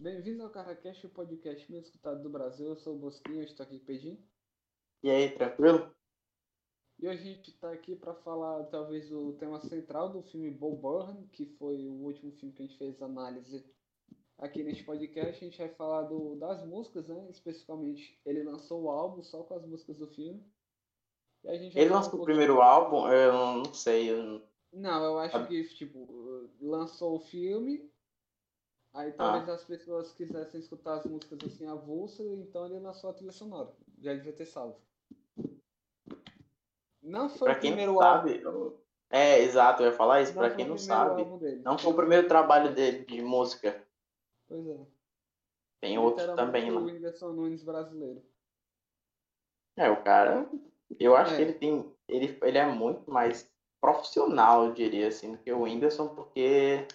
Bem-vindo ao CarraCast, o podcast mais escutado do Brasil. Eu sou o Bosquinho, estou aqui com o Pedinho. E aí, tranquilo? E hoje a gente está aqui para falar, talvez, o tema central do filme Bo Burnham, que foi o último filme que a gente fez análise aqui neste podcast. A gente vai falar do, das músicas, né? Especificamente, ele lançou o álbum só com as músicas do filme. Ele lançou um o primeiro álbum? Eu não sei. Eu... Não, eu acho que, tipo, lançou o filme, aí talvez ah. as pessoas quisessem escutar as músicas assim avulsa, então ele lançou a trilha sonora. Já devia ter salvo. Não foi pra o primeiro sabe, álbum. É, exato, eu ia falar isso, não pra quem não sabe. Não foi o primeiro trabalho dele de música. Pois é. Tem outro também lá. O Whindersson Nunes brasileiro. É, o cara. Eu acho é. que ele tem. Ele, ele é muito mais profissional, eu diria assim, do que o Whindersson, porque.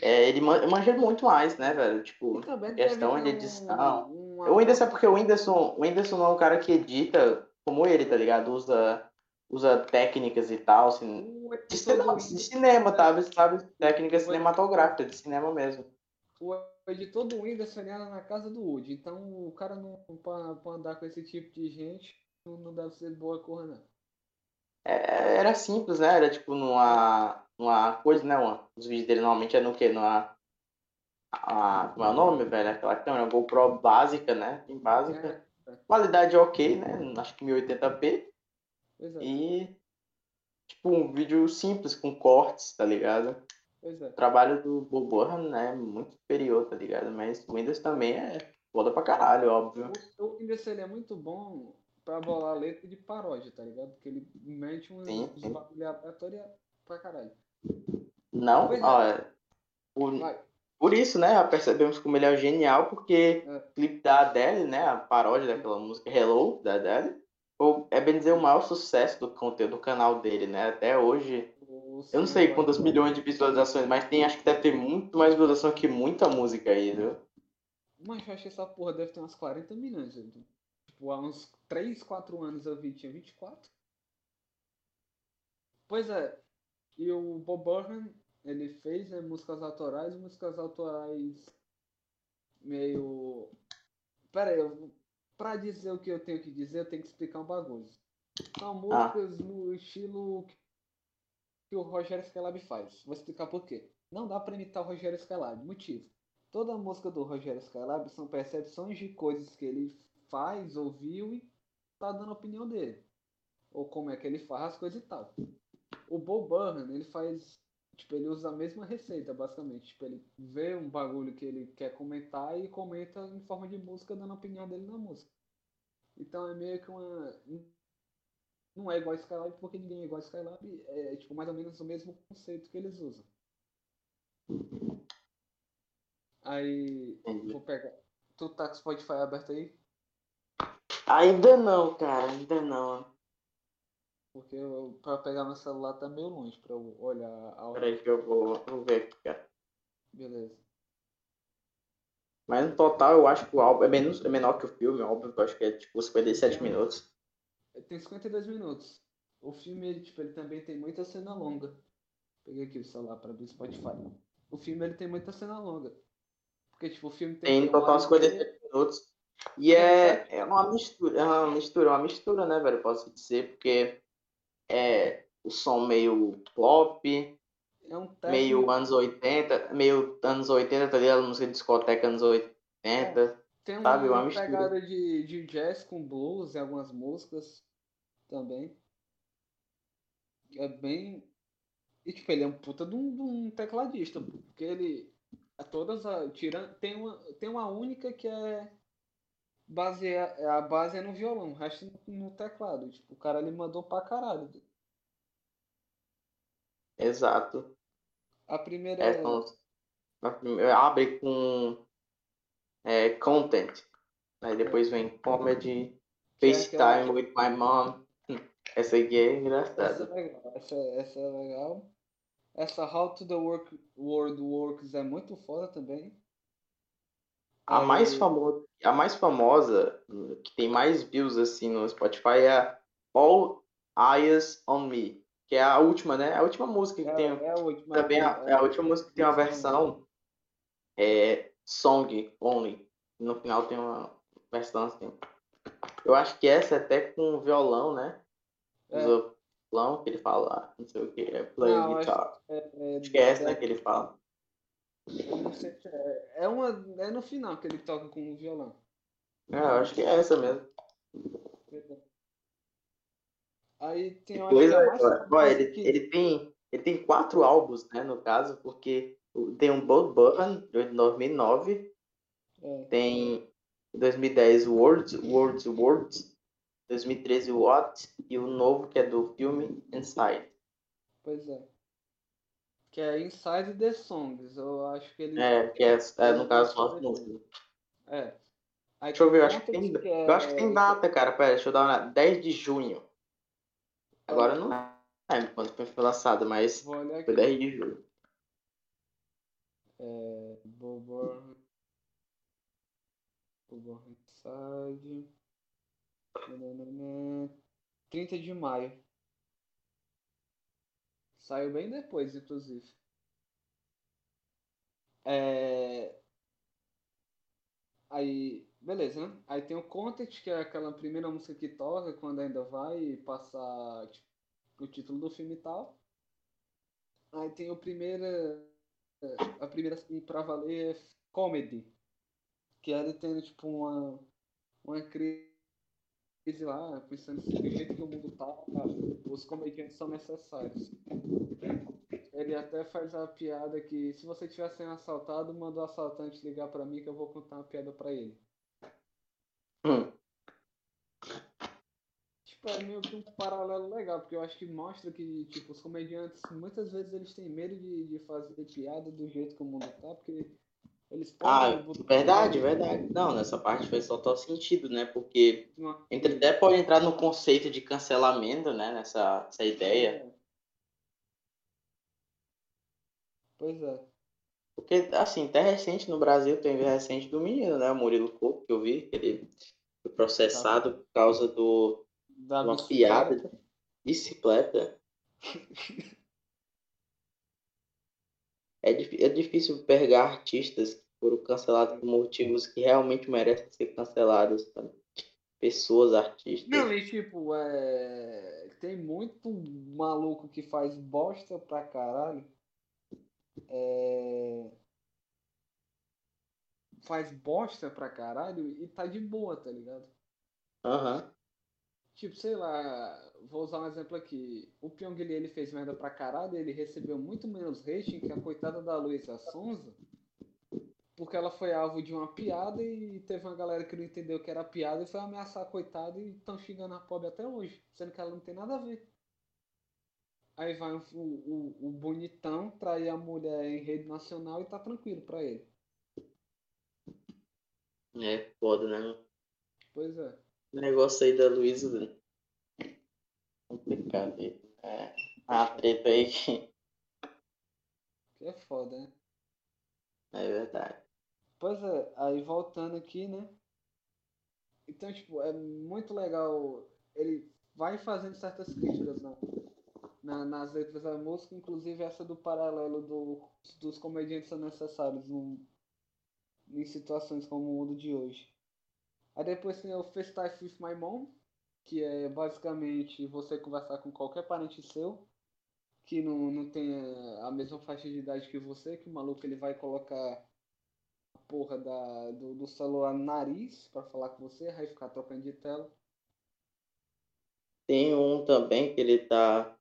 É, ele manja muito mais, né, velho? Tipo, questão de edição. Um, uma... O Whindersson é porque o Whindersson, o Whindersson não é um cara que edita como ele, tá ligado? Usa, usa técnicas e tal, assim, de, cinema, de cinema, sabe? sabe? Técnicas cinematográficas, de cinema mesmo. O editor do Whindersson era na casa do Woody, então o cara não, pra, andar com esse tipo de gente, não deve ser boa cor, não. É, era simples, né? Era tipo numa, numa coisa, né? Uma, os vídeos dele normalmente é no que? Numa. A, como é o nome, velho? Aquela câmera GoPro básica, né? Bem básica. É, é. Qualidade ok, né? Acho que 1080p. É. E. Tipo, um vídeo simples, com cortes, tá ligado? É. O trabalho do Bob Burhan, né? É muito superior, tá ligado? Mas o Windows também é foda pra caralho, óbvio. O Windows ele é muito bom pra bolar letra de paródia, tá ligado? Porque ele mete um bagulho aleatório pra caralho. Não, ó, é. por, por isso, né, percebemos como ele é genial, porque é. o clipe da Adele, né, a paródia daquela música Hello, da Adele, é bem dizer o maior sucesso do conteúdo do canal dele, né, até hoje. eu não sei quantas milhões de visualizações, mas tem, acho que deve ter muito mais visualização que muita música aí, viu? Mas eu acho que essa porra deve ter umas 40 milhões, então. Tipo, há uns 3, 4 anos eu vi, tinha 24. Pois é, e o Bob Burhan, ele fez né, músicas autorais, músicas autorais meio... Pera aí, eu... pra dizer o que eu tenho que dizer, eu tenho que explicar um bagulho. São ah. músicas ah. no estilo que o Rogério Skylab faz. Vou explicar por quê. Não dá pra imitar o Rogério Skylab. Motivo. Toda música do Rogério Skylab são percepções de coisas que ele faz, ouviu e tá dando a opinião dele. Ou como é que ele faz as coisas e tal. O Bo Burnham, ele faz. Tipo, ele usa a mesma receita, basicamente. Tipo, ele vê um bagulho que ele quer comentar e comenta em forma de música, dando a opinião dele na música. Então é meio que uma. Não é igual a Skylab, porque ninguém é igual a Skylab. É tipo mais ou menos o mesmo conceito que eles usam. Aí. Vou pegar. Tu tá com o Spotify aberto aí? Ainda não, cara, ainda não. Porque pra pegar meu celular tá meio longe pra eu olhar a hora. Peraí que eu vou, vou ver aqui, cara. Beleza. Mas no total eu acho que o álbum é, menos, é menor que o filme, óbvio, eu acho que é tipo 57 minutos. Tem 52 minutos. O filme, ele, tipo, ele também tem muita cena longa. Peguei aqui o celular para abrir Spotify. O filme ele tem muita cena longa. Porque, tipo, o filme tem. Tem total 57 minutos. E é, é uma mistura, é uma mistura, uma mistura, né, velho? Posso dizer, porque é o som meio pop, é um meio anos 80, meio anos 80, tá ligado? Música de discoteca anos 80. É, tem uma, sabe? uma, uma pegada de, de jazz com blues em algumas músicas também. É bem. E tipo, ele é um puta de um, de um tecladista, porque ele. Todas a. Tirando, tem, uma, tem uma única que é base, é, a base é no violão, o resto no teclado. Tipo, o cara ali mandou pra caralho. Exato. A primeira. É, primeira abre com é, content. Aí depois vem comedy, é FaceTime with my mom. Essa aqui é engraçada. Essa é legal. Essa, essa é legal. Essa How to the Work, World Works é muito foda também. A mais, famosa, a mais famosa, que tem mais views assim no Spotify é All Eyes on Me, que é a última, né? A última música que é, tem. É a última. Também é, é a última música que tem uma versão é Song Only. No final tem uma versão assim. Eu acho que essa é até com violão, né? É. violão que ele fala, não sei o que, é play não, guitar. Acho, é, é, acho que é essa, né, que ele fala. Se é. É, uma, é no final que ele toca com o violão. É, eu acho que é essa mesmo. Aí tem uma coisa. É, ele, que... ele, tem, ele tem quatro álbuns, né, no caso, porque tem um Bold Burn de 2009, é. tem 2010 Words, Words, Words, 2013 What e o novo que é do filme Inside. Pois é. Que é Inside the Songs, eu acho que ele. É, que é, é no caso só música. É. Aí deixa eu ver, eu acho que tem, que é... eu acho que tem data, cara. Pera, deixa eu dar uma. 10 de junho. Agora não lembro quando foi lançado, mas foi 10 de julho. É. Bobor. Bobor Inside. 30 de maio. Saiu bem depois, inclusive. É... Aí, beleza, né? Aí tem o Content, que é aquela primeira música que toca quando ainda vai passar tipo, o título do filme e tal. Aí tem o primeira. A primeira pra valer é Comedy. Que é ele tendo tipo uma. Uma crise lá, pensando se do jeito que o mundo tá, os comediantes são necessários. Ele até faz a piada que se você estiver sendo assaltado, manda o assaltante ligar para mim que eu vou contar uma piada para ele. Hum. Tipo, é meio que um paralelo legal, porque eu acho que mostra que, tipo, os comediantes, muitas vezes eles têm medo de, de fazer piada do jeito que o mundo tá, porque eles ah, verdade, verdade. Não, nessa parte faz total sentido, né? Porque entre, até pode entrar no conceito de cancelamento, né? Nessa, nessa ideia. É. Pois é. Porque, assim, até recente no Brasil tem recente do menino, né? O Murilo Couto, que eu vi, que ele foi processado tá. por causa do, da uma piada de bicicleta. é, é difícil pegar artistas que foram cancelados por motivos que realmente merecem ser cancelados, sabe? Pessoas, artistas. Não, e tipo, é... tem muito maluco que faz bosta pra caralho. É... Faz bosta pra caralho e tá de boa, tá ligado? Aham. Uhum. Tipo, sei lá, vou usar um exemplo aqui. O Pyong Lee, ele fez merda pra caralho, ele recebeu muito menos rating que a coitada da Luísa Sonza, porque ela foi alvo de uma piada e teve uma galera que não entendeu que era piada e foi ameaçar a coitada e estão xingando a pobre até hoje, sendo que ela não tem nada a ver. Aí vai o, o, o bonitão trair a mulher em rede nacional e tá tranquilo pra ele. É foda, né? Pois é. O negócio aí da Luísa. Complicado. É. A treta aí que. Que é foda, né? É verdade. Pois é, aí voltando aqui, né? Então, tipo, é muito legal. Ele vai fazendo certas críticas na, na, nas letras da música, inclusive essa do paralelo do, dos comediantes são necessários em situações como o mundo de hoje. Aí depois tem o FaceTime with My Mom, que é basicamente você conversar com qualquer parente seu que não, não tem a mesma faixa de idade que você, que o maluco ele vai colocar a porra da, do, do celular no nariz para falar com você, vai ficar trocando de tela. Tem um também que ele tá.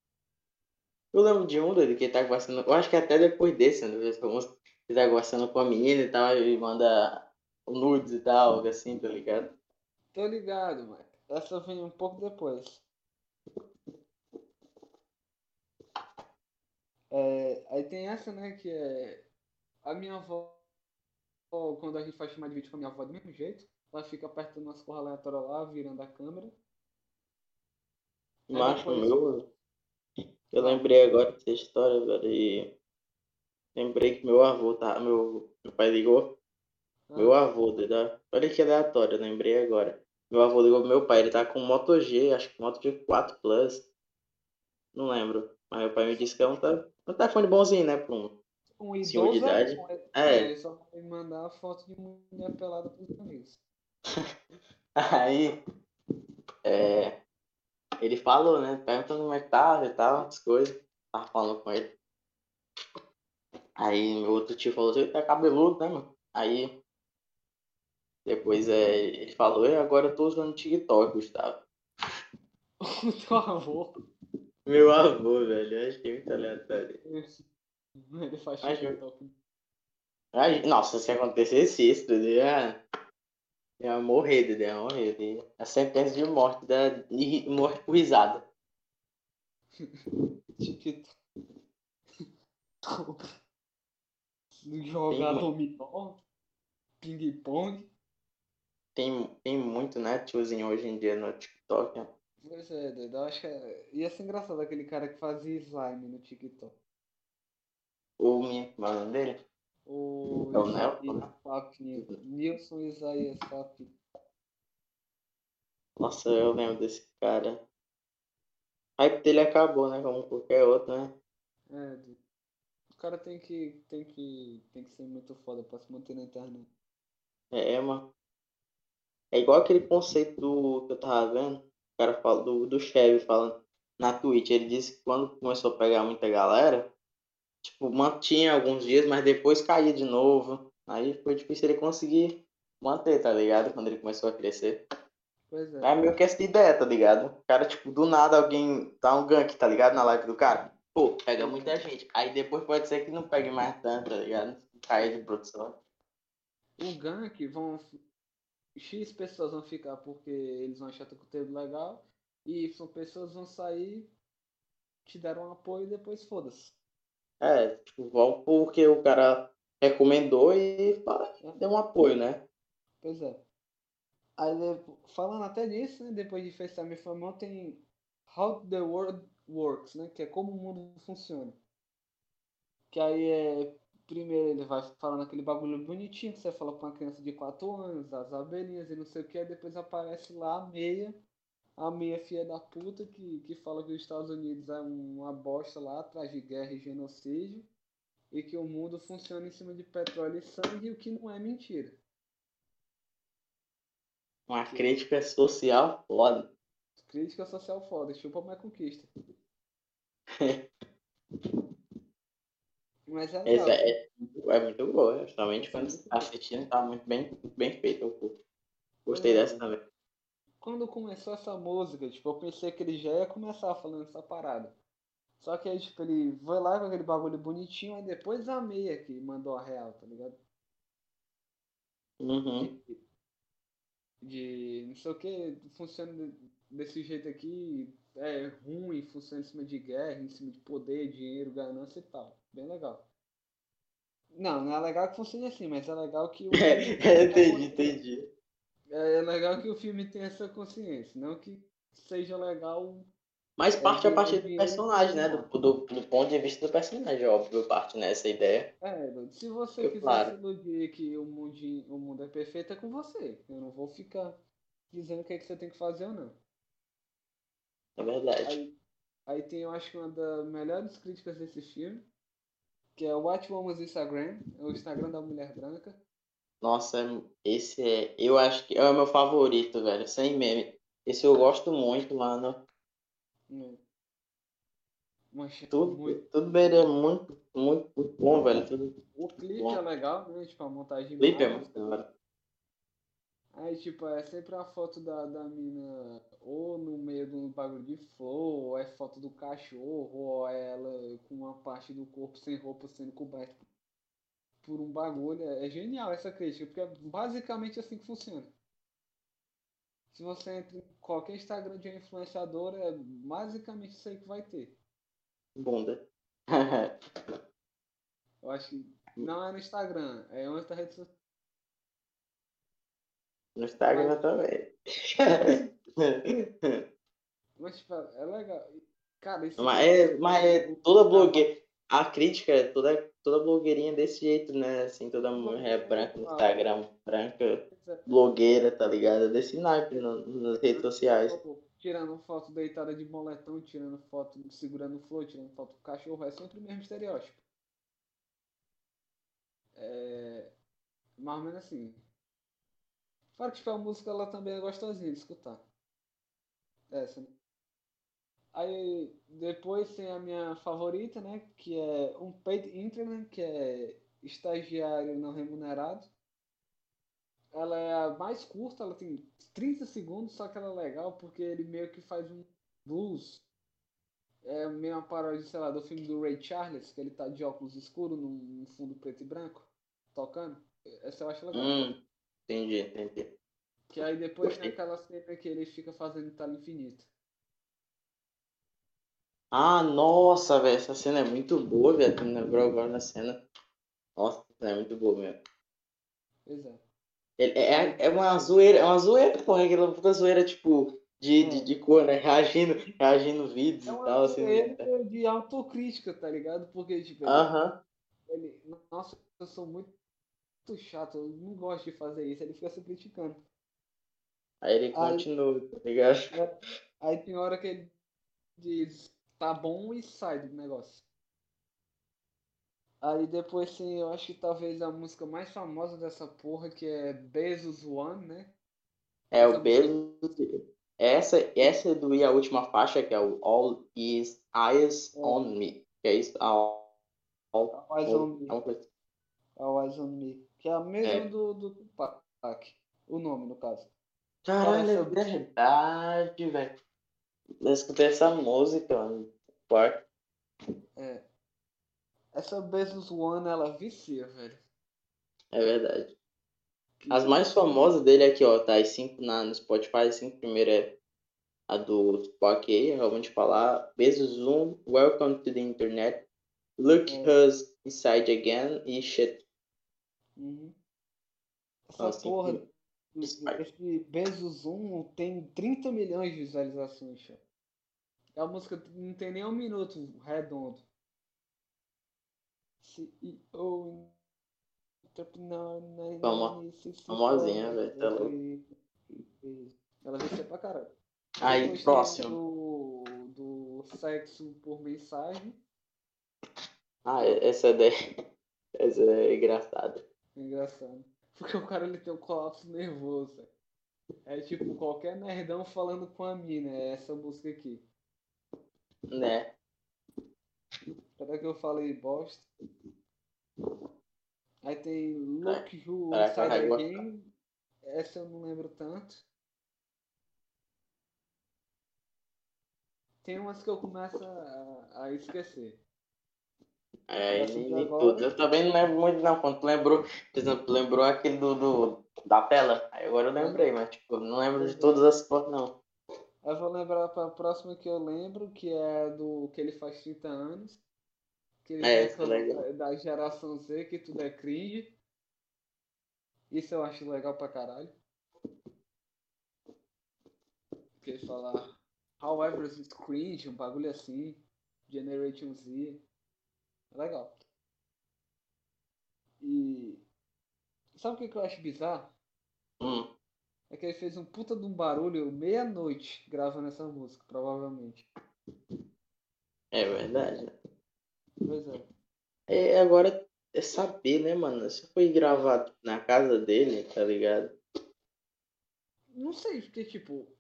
Eu lembro de um dele que ele tá conversando. Eu acho que até depois desse, né? Ele tá conversando com a menina e tal, e manda nudes e tal, algo assim, tá ligado? Tô ligado, mas essa vem um pouco depois. É, aí tem essa, né, que é a minha avó, quando a gente faz chamar de vídeo com a minha avó do mesmo jeito, ela fica apertando umas porra aleatórias lá, virando a câmera. Macho depois... meu, eu lembrei agora dessa história, velho, e lembrei que meu avô tá, meu, meu pai ligou meu ah. avô, tá? olha que aleatório, lembrei agora. Meu avô ligou pro meu pai, ele tá com Moto G, acho que Moto G4 Plus. Não lembro. Mas meu pai me disse que é um, um telefone bonzinho, né? Pra um, um idoso, de idade. É. Ele só vai mandar foto de mulher pelada pros amigos. Aí, é, ele falou, né? Perguntando como é que tava e tal, as coisas. Tava falando com ele. Aí meu outro tio falou, você tá cabeludo, né, mano? Aí depois é, ele falou, e agora eu tô usando TikTok, Gustavo. O teu avô. Meu avô, velho, eu achei muito aleatório. Ele faz TikTok. Nossa, se acontecesse isso, eu ia, ia morrer, Dudu, ia morrer. A sentença de morte, da, de morte por risada. TikTok. Jogar dominó, ping-pong. Tem, tem muito, né, tiozinho hoje em dia no TikTok. Né? Pois é, doido. Eu acho que é... ia ser engraçado aquele cara que fazia slime no TikTok. O minha, mano dele? O é o Nelson, Nilson Isaías Papi. Nossa, eu lembro desse cara. A hype dele acabou, né? Como qualquer outro, né? É, o cara tem que, tem que, tem que ser muito foda pra se manter na internet. É, mano. É igual aquele conceito do que eu tava vendo. O cara fala do, do Chevy falando na Twitch. Ele disse que quando começou a pegar muita galera, tipo, mantinha alguns dias, mas depois caía de novo. Aí foi difícil ele conseguir manter, tá ligado? Quando ele começou a crescer. Pois é. É meio que essa ideia, tá ligado? O cara, tipo, do nada alguém dá um gank, tá ligado? Na live do cara. Pô, pega muita gente. Aí depois pode ser que não pegue mais tanto, tá ligado? Cair de produção. O gank vão X pessoas vão ficar porque eles vão achar teu conteúdo legal e Y pessoas vão sair, te deram um apoio e depois foda-se. É, tipo, vão porque o cara recomendou e deu um apoio, né? Pois é. Aí, falando até disso, né, depois de FaceTime Famão, tem How the World Works, né? Que é como o mundo funciona. Que aí é primeiro ele vai falando aquele bagulho bonitinho que você fala pra uma criança de 4 anos, as abelhinhas e não sei o que, depois aparece lá a meia, a meia filha da puta que, que fala que os Estados Unidos é uma bosta lá, atrás de guerra e genocídio, e que o mundo funciona em cima de petróleo e sangue, o que não é mentira. Uma crítica social foda. Crítica social foda, chupa mais conquista. Mas é legal. É, é, muito boa, justamente quando tá assistindo, tá muito bem, bem feito. Gostei é. dessa também. Quando começou essa música, tipo, eu pensei que ele já ia começar falando essa parada. Só que aí, tipo, ele foi lá com aquele bagulho bonitinho, aí depois a meia que mandou a real, tá ligado? Uhum. De, de não sei o que, funciona desse jeito aqui, é ruim, funciona em cima de guerra, em cima de poder, dinheiro, ganância e tal. Bem legal. Não, não é legal que funcione assim, mas é legal que o é, entendi, entendi. É, é legal que o filme tenha essa consciência, não que seja legal. Mas parte é, a partir do personagem, né? Do, do, do, ponto de vista do personagem, óbvio, parte nessa ideia. É, se você Eu, quiser claro. se iludir que o mundo, o mundo é perfeito, é com você. Eu não vou ficar dizendo o que, é que você tem que fazer ou não. É verdade. Aí, aí tem, eu acho que uma das melhores críticas desse filme, que é o Watch Woman's Instagram, é o Instagram da mulher branca. Nossa, esse é. Eu acho que é o meu favorito, velho. Sem meme. Esse eu gosto muito, mano. Hum. tudo, muito... tudo bem, é muito, muito, muito bom, velho. Tudo o clipe bom. é legal, né? Tipo, a montagem. O clipe é muito legal. Aí, tipo, é sempre a foto da, da mina ou no meio de um bagulho de flor, ou é foto do cachorro, ou é ela com uma parte do corpo sem roupa sendo coberta por um bagulho. É, é genial essa crítica, porque é basicamente assim que funciona. Se você entra em qualquer Instagram de uma influenciadora, é basicamente isso aí que vai ter. Bunda. Eu acho que não é no Instagram, é outra rede social no Instagram também. mas, tipo, é legal. Cara, isso mas é, mas é toda blogueira. A crítica é toda, toda blogueirinha desse jeito, né? Assim, toda mulher branca no Instagram, branca, blogueira, tá ligado? Desse naipe nas redes sociais. Tirando foto deitada de moletom, tirando foto segurando flor, tirando foto do cachorro, é sempre o mesmo estereótipo. É, mais ou menos assim. Fora que tipo, a música ela também é gostosinha de escutar. Essa. Né? Aí depois tem a minha favorita, né? Que é um paid intern, que é estagiário não remunerado. Ela é a mais curta, ela tem 30 segundos, só que ela é legal porque ele meio que faz um blues. É meio uma paródia, sei lá, do filme do Ray Charles, que ele tá de óculos escuros num fundo preto e branco, tocando. Essa eu acho legal. Hum, entendi, entendi. Que aí depois tem aquela cena que ele fica fazendo tela infinita. Ah, nossa, velho, essa cena é muito boa, velho. Tu me lembrou agora da cena. Nossa, é muito boa mesmo. Pois é. É, é, é uma zoeira, é uma zoeira, porra, aquela puta zoeira, tipo, de, é. de, de cor, né? Reagindo, reagindo vídeos é e tal, assim. É de autocrítica, tá ligado? Porque, tipo, uh -huh. ele, nossa, eu sou muito chato, eu não gosto de fazer isso, ele fica se criticando. Aí ele continua, tá ligado? É, aí tem hora que ele diz, tá bom e sai do negócio. Aí depois sim, eu acho que talvez a música mais famosa dessa porra, que é Bezos One, né? É, essa o Bezos. Essa, essa é do e a última faixa, que é o All Is Eyes é. on Me. Que é isso? All, all, all Eyes on Me. All Eyes on Me. Que é a mesma é. do, do Tupac. O nome, no caso. Caralho, é verdade, velho. Eu escutei essa música, mano. Quarto. É. Essa Bezos One, ela vicia, velho. É verdade. As mais famosas dele aqui, ó, tá as cinco na, no Spotify, as cinco primeiro é a do Spock aí, realmente falar. Bezos Zoom, Welcome to the Internet, Look é. Us Inside Again e Shit. Uhum. Essa Nossa, porra, esse Bezos 1 tem 30 milhões de visualizações. É a música não tem nem um minuto redondo. CEO Fama, famosinha, velho. Tá Ela vai ser pra caralho. Aí, Depois próximo. Do, do sexo por mensagem. Ah, essa é, essa é engraçada. Engraçado. Porque o cara ele tem um colapso nervoso. É tipo qualquer nerdão falando com a mina, é essa música aqui. Né? Será que eu falei bosta? Aí tem Look Who Inside Again. Essa eu não lembro tanto. Tem umas que eu começo a, a esquecer. É, nem, tudo. Eu também não lembro muito não. Quando tu lembrou, por exemplo, lembrou aquele do, do da tela. Aí agora eu lembrei, mas tipo, não lembro de todas as fotos não. Eu vou lembrar pra próxima que eu lembro, que é do que ele faz 30 anos. Que ele é, é legal. da geração Z, que tudo é cringe. Isso eu acho legal pra caralho. Que ele fala However it's cringe, um bagulho assim. Generation Z. Legal. E. Sabe o que, que eu acho bizarro? Hum. É que ele fez um puta de um barulho meia-noite gravando essa música, provavelmente. É verdade. Pois é. É, agora é saber, né, mano? Se foi gravado na casa dele, tá ligado? Não sei, porque, tipo,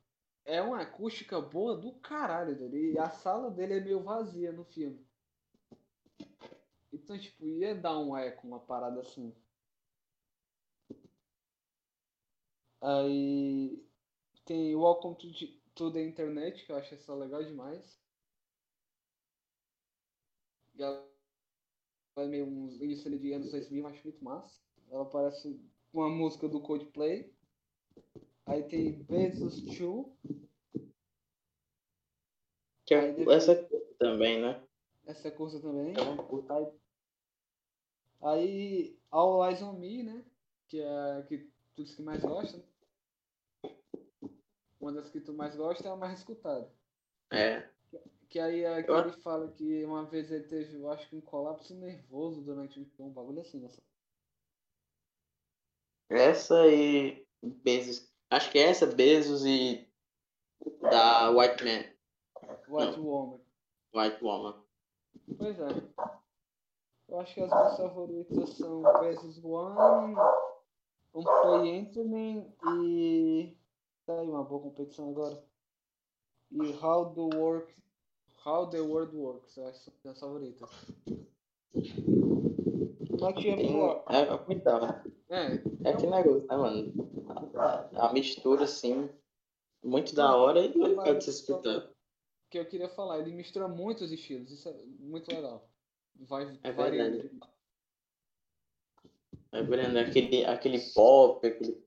é uma acústica boa do caralho dele. E a sala dele é meio vazia no filme. Então, tipo, ia dar um eco, uma parada assim. Aí tem Welcome to, to the Internet, que eu acho essa legal demais. E ela é meio um início de anos 2000, eu acho muito massa. Ela parece uma música do Coldplay. Aí tem Bezos 2. Que é depois... essa também, né? Essa é curta também. É Aí Aí, All Eyes on Me, né? Que é que tu que mais gosta. Né? Uma das que tu mais gosta é a mais escutada. É. Que, que aí é que ele fala que uma vez ele teve, eu acho que um colapso nervoso durante um bagulho assim, nossa. Essa e Bezos. Acho que é essa, Bezos e da White Man. White Não. Woman. White Woman. Pois é. Eu acho que as minhas favoritas são Versus One, Um Play Anthony e. Tá aí uma boa competição agora. E How the Work. How the World Works, eu acho que são as favoritas. Só que é, é, é da hora. É, é que negócio, né, mano? A, a mistura, assim, muito da hora e legal de se escutar. que eu queria falar, ele mistura muitos estilos, isso é muito legal. Vai, é verdade. É verdade, aquele, aquele pop, aquele.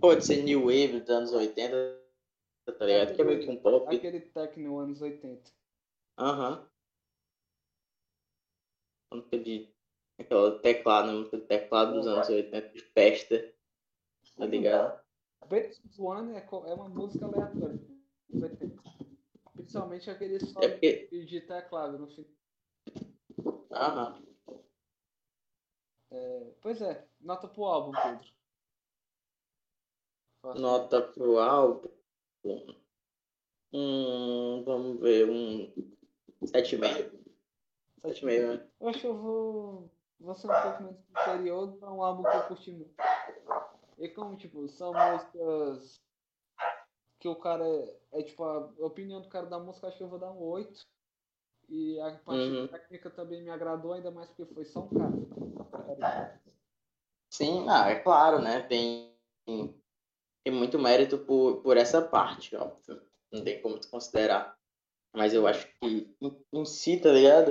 Pode ser New Wave dos anos 80, tá ligado? que é meio que um pop. Aquele techno anos 80. Aham. Música de. Aquela teclado, música de teclado dos anos 80 de festa. Tá ligado? Versus One é, é uma música aleatória. Principalmente aquele solo é porque... de teclado no fim. Aham. É, pois é, nota pro álbum, Pedro. Faça nota pro álbum. Hum, vamos ver, um 7,5. 7,5, né? Eu acho que eu vou, vou ser um pouco menos superior pra um álbum que eu curti muito. E como, tipo, são músicas que o cara. É, é tipo, a opinião do cara da música, acho que eu vou dar um 8. E a parte uhum. técnica também me agradou, ainda mais porque foi só um cara. Sim, ah, é claro, né? Tem, tem muito mérito por, por essa parte, óbvio. Não tem como considerar. Mas eu acho que em, em si, tá ligado?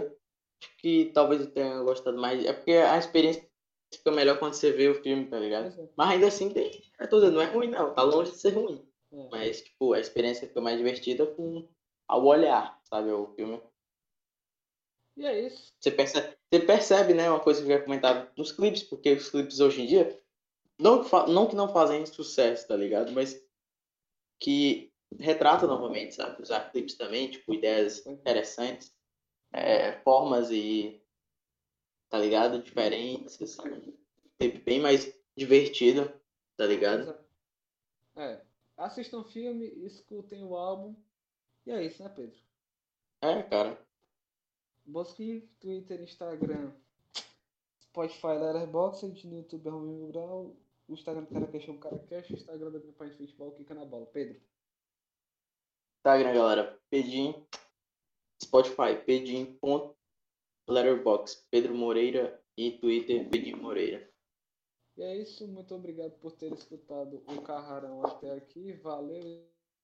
Acho que talvez eu tenha gostado mais. É porque a experiência fica melhor quando você vê o filme, tá ligado? É. Mas ainda assim tem. Eu tô dizendo, não é ruim não, tá longe de ser ruim. É. Mas, tipo, a experiência fica mais divertida com ao olhar, sabe, o filme. E é isso. Você percebe, você percebe, né, uma coisa que eu ia comentar nos clipes, porque os clipes hoje em dia, não, não que não fazem sucesso, tá ligado? Mas que retrata novamente, sabe? Usar clipes também, tipo, ideias interessantes, é, formas e, tá ligado? Diferentes, assim. Bem mais divertido, tá ligado? É. Assistam o filme, escutem o álbum. E é isso, né, Pedro? É, cara. Busque Twitter, Instagram, Spotify, Letterboxd, no YouTube Arroba Grau, o Instagram do Caracash é um Caracash, o Instagram da minha página de futebol, Kika na bola. Pedro. Instagram, galera, Pedim, Spotify, Pedim, Letterbox, Pedro Moreira e Twitter, Pedim Moreira. E é isso, muito obrigado por ter escutado o Carrarão até aqui, valeu